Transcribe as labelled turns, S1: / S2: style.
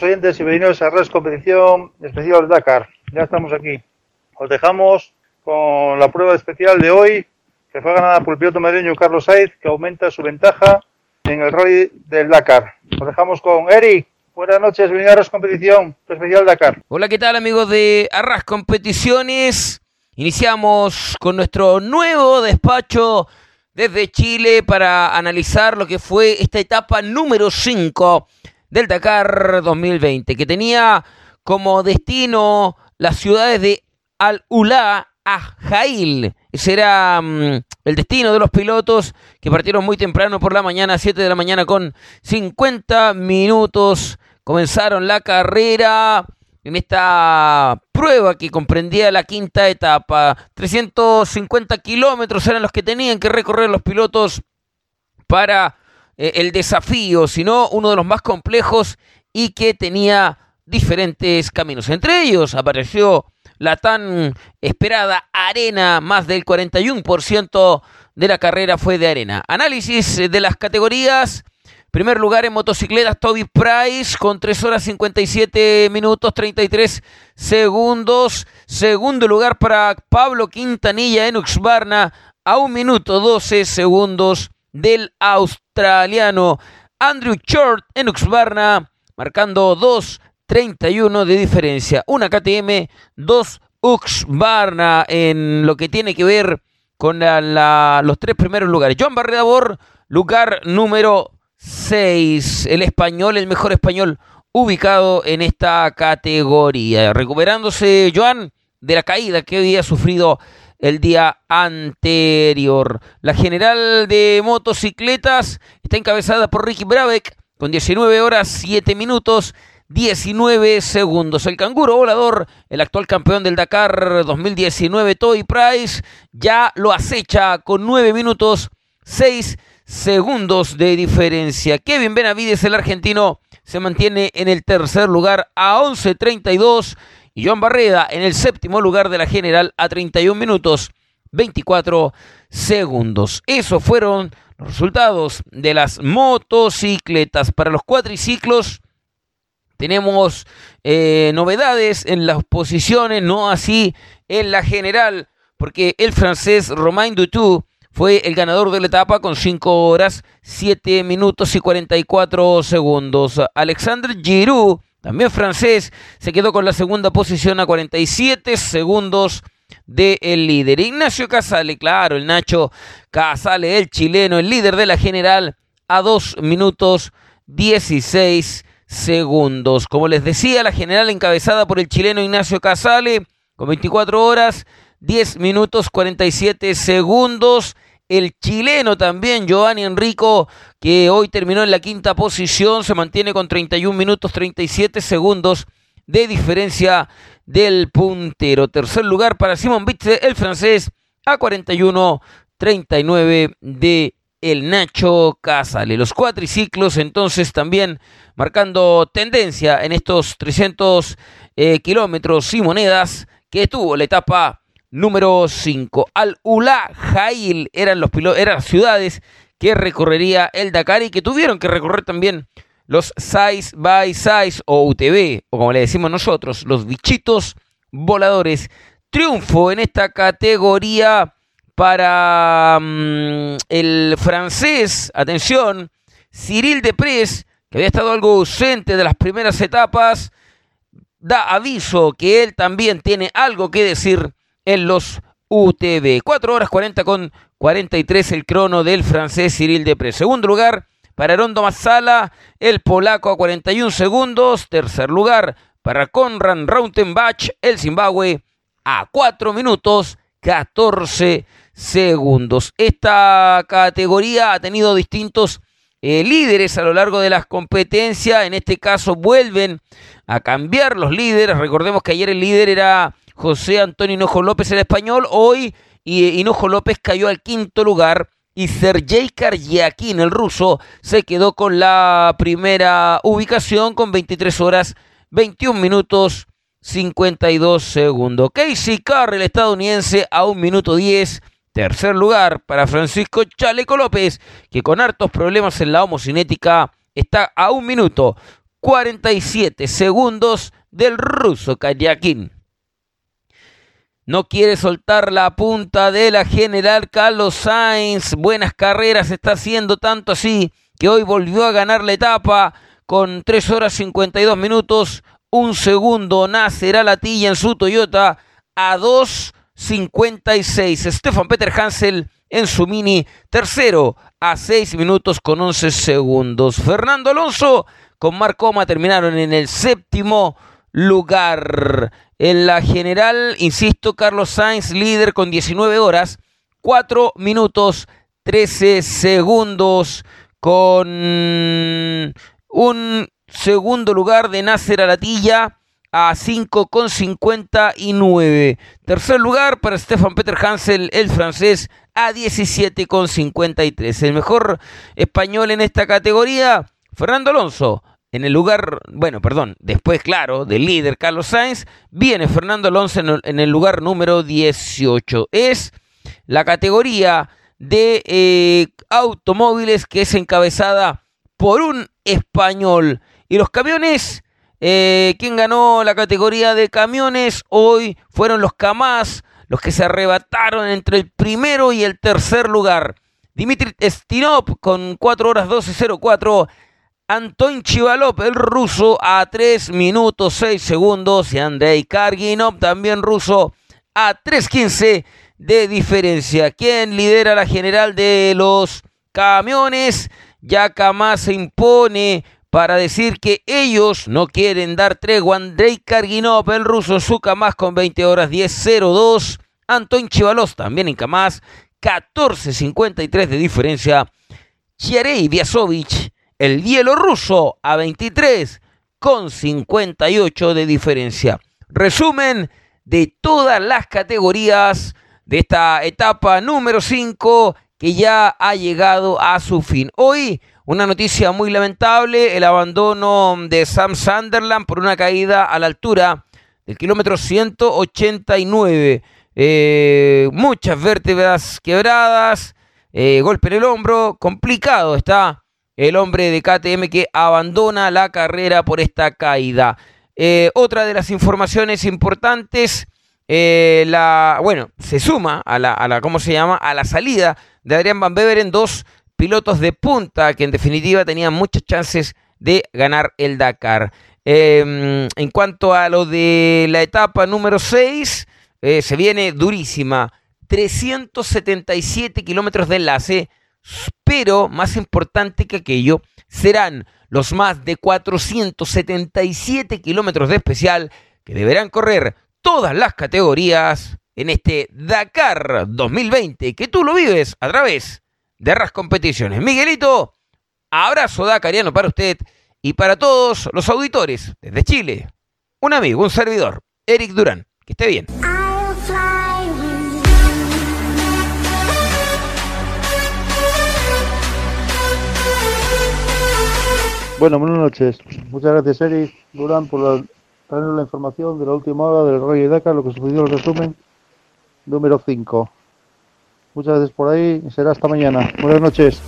S1: queridos oyentes y bienvenidos a Res Competición Especial Dakar. Ya estamos aquí. Os dejamos con la prueba especial de hoy, que fue ganada por el piloto madrileño Carlos Sainz, que aumenta su ventaja en el rally del Dakar. Os dejamos con Eric. Buenas noches, bienvenido a Arras Competición Especial Dakar.
S2: Hola, ¿qué tal amigos de Arras Competiciones? Iniciamos con nuestro nuevo despacho desde Chile para analizar lo que fue esta etapa número 5 del Dakar 2020, que tenía como destino las ciudades de Al-Ula a Jail. Ese era mm, el destino de los pilotos que partieron muy temprano por la mañana, 7 de la mañana con 50 minutos. Comenzaron la carrera en esta prueba que comprendía la quinta etapa. 350 kilómetros eran los que tenían que recorrer los pilotos para eh, el desafío, sino uno de los más complejos y que tenía diferentes caminos. Entre ellos apareció la tan esperada arena, más del 41% de la carrera fue de arena. Análisis de las categorías. Primer lugar en motocicletas, Toby Price con 3 horas 57 minutos 33 segundos. Segundo lugar para Pablo Quintanilla en Uxbarna a 1 minuto 12 segundos del australiano Andrew Short en Uxbarna, marcando 2.31 de diferencia. Una KTM, 2 Uxbarna en lo que tiene que ver con los tres primeros lugares. Joan Barredabor, lugar número 6. El español, el mejor español ubicado en esta categoría. Recuperándose Joan de la caída que había sufrido el día anterior. La general de motocicletas está encabezada por Ricky Brabeck con 19 horas 7 minutos 19 segundos. El canguro volador, el actual campeón del Dakar 2019, Toy Price, ya lo acecha con 9 minutos 6 segundos de diferencia. Kevin Benavides, el argentino, se mantiene en el tercer lugar a 11.32 y Joan Barreda en el séptimo lugar de la general a 31 minutos 24 segundos. Esos fueron los resultados de las motocicletas. Para los cuatriciclos tenemos eh, novedades en las posiciones, no así en la general, porque el francés Romain Dutou fue el ganador de la etapa con 5 horas, 7 minutos y 44 segundos. Alexandre Giroud también francés, se quedó con la segunda posición a 47 segundos del el líder. Ignacio Casale, claro, el Nacho Casale, el chileno, el líder de la general, a 2 minutos 16 segundos. Como les decía, la general encabezada por el chileno Ignacio Casale, con 24 horas, 10 minutos 47 segundos el chileno también, Giovanni Enrico, que hoy terminó en la quinta posición, se mantiene con 31 minutos 37 segundos de diferencia del puntero. Tercer lugar para Simon Bitze, el francés, a 41-39 de el Nacho Casale. Los cuatriciclos entonces también marcando tendencia en estos 300 eh, kilómetros y monedas que tuvo la etapa número 5. Al-Ula Jail eran, los eran las ciudades que recorrería el Dakar y que tuvieron que recorrer también los Size by Size o UTV, o como le decimos nosotros, los bichitos voladores. Triunfo en esta categoría para mm, el francés, atención, Cyril Depres, que había estado algo ausente de las primeras etapas, da aviso que él también tiene algo que decir en los UTV. 4 horas 40 con 43 el crono del francés Cyril Depre. Segundo lugar para Rondo Mazzala, el polaco a 41 segundos. Tercer lugar para Conran Rautenbach, el Zimbabue, a 4 minutos 14 segundos. Esta categoría ha tenido distintos eh, líderes a lo largo de las competencias. En este caso vuelven a cambiar los líderes. Recordemos que ayer el líder era José Antonio Hinojo López, el español. Hoy Hinojo López cayó al quinto lugar y Sergei Karyakin, el ruso, se quedó con la primera ubicación con 23 horas, 21 minutos, 52 segundos. Casey Carr, el estadounidense, a 1 minuto 10. Tercer lugar para Francisco Chaleco López, que con hartos problemas en la homocinética está a 1 minuto 47 segundos del ruso Karyakin. No quiere soltar la punta de la general Carlos Sainz. Buenas carreras está haciendo tanto así que hoy volvió a ganar la etapa con 3 horas 52 minutos. Un segundo Nasser Alatilla en su Toyota a 2.56. Stefan Peter Hansel en su mini tercero a 6 minutos con 11 segundos. Fernando Alonso con Marcoma terminaron en el séptimo lugar. En la general, insisto, Carlos Sainz líder con 19 horas, 4 minutos 13 segundos con un segundo lugar de Nasser Alatilla a 5,59. Tercer lugar para Stefan Peter Hansel, el francés, a 17,53. El mejor español en esta categoría, Fernando Alonso. En el lugar, bueno, perdón, después, claro, del líder Carlos Sainz, viene Fernando Alonso en el, lugar número 18. Es la categoría de eh, automóviles que es encabezada por un español. Y los camiones, eh, ¿quién ganó la categoría de camiones? Hoy fueron los Kamaz, los que se arrebataron entre el primero y el tercer lugar. Dimitri Stinov con 4 horas 12.04. Anton Chivalov, el ruso, a 3 minutos 6 segundos. Y Andrei Karginov, también ruso, a 3.15 de diferencia. ¿Quién lidera la general de los camiones? Ya Kamaz se impone para decir que ellos no quieren dar tregua. Andrei Karginov, el ruso, su Kamaz con 20 horas 10.02. Anton Chivalos también en Kamaz, 14.53 de diferencia. Chiarei Vyazovich, el bielorruso, a 23 con 58 de diferencia. Resumen de todas las categorías de esta etapa número 5 que ya ha llegado a su fin. Hoy una noticia muy lamentable, el abandono de Sam Sunderland por una caída a la altura del kilómetro 189. Eh, muchas vértebras quebradas, eh, golpe en el hombro, complicado está el hombre de KTM que abandona la carrera por esta caída. Eh, otra de las informaciones importantes, la, bueno, se suma a la, a la, ¿cómo se llama? A la salida de Adrián Van Beveren, dos pilotos de punta que en definitiva tenían muchas chances de ganar el Dakar. Em, en cuanto a lo de la etapa número 6, eh, se viene durísima. 377 kilómetros de enlace, pero más importante que aquello, serán los más de 477 kilómetros de especial que deberán correr todas las categorías en este Dakar 2020, que tú lo vives a través de Arras Competiciones. Miguelito, abrazo dakariano para usted y para todos los auditores desde Chile. Un amigo, un servidor, Eric Durán. Que esté bien.
S1: Bueno, buenas noches. Muchas gracias, Eric Durán, por la, traernos la información de la última hora del Rey Dakar, lo que sucedió en el resumen número 5. Muchas gracias por ahí será hasta mañana. Buenas noches.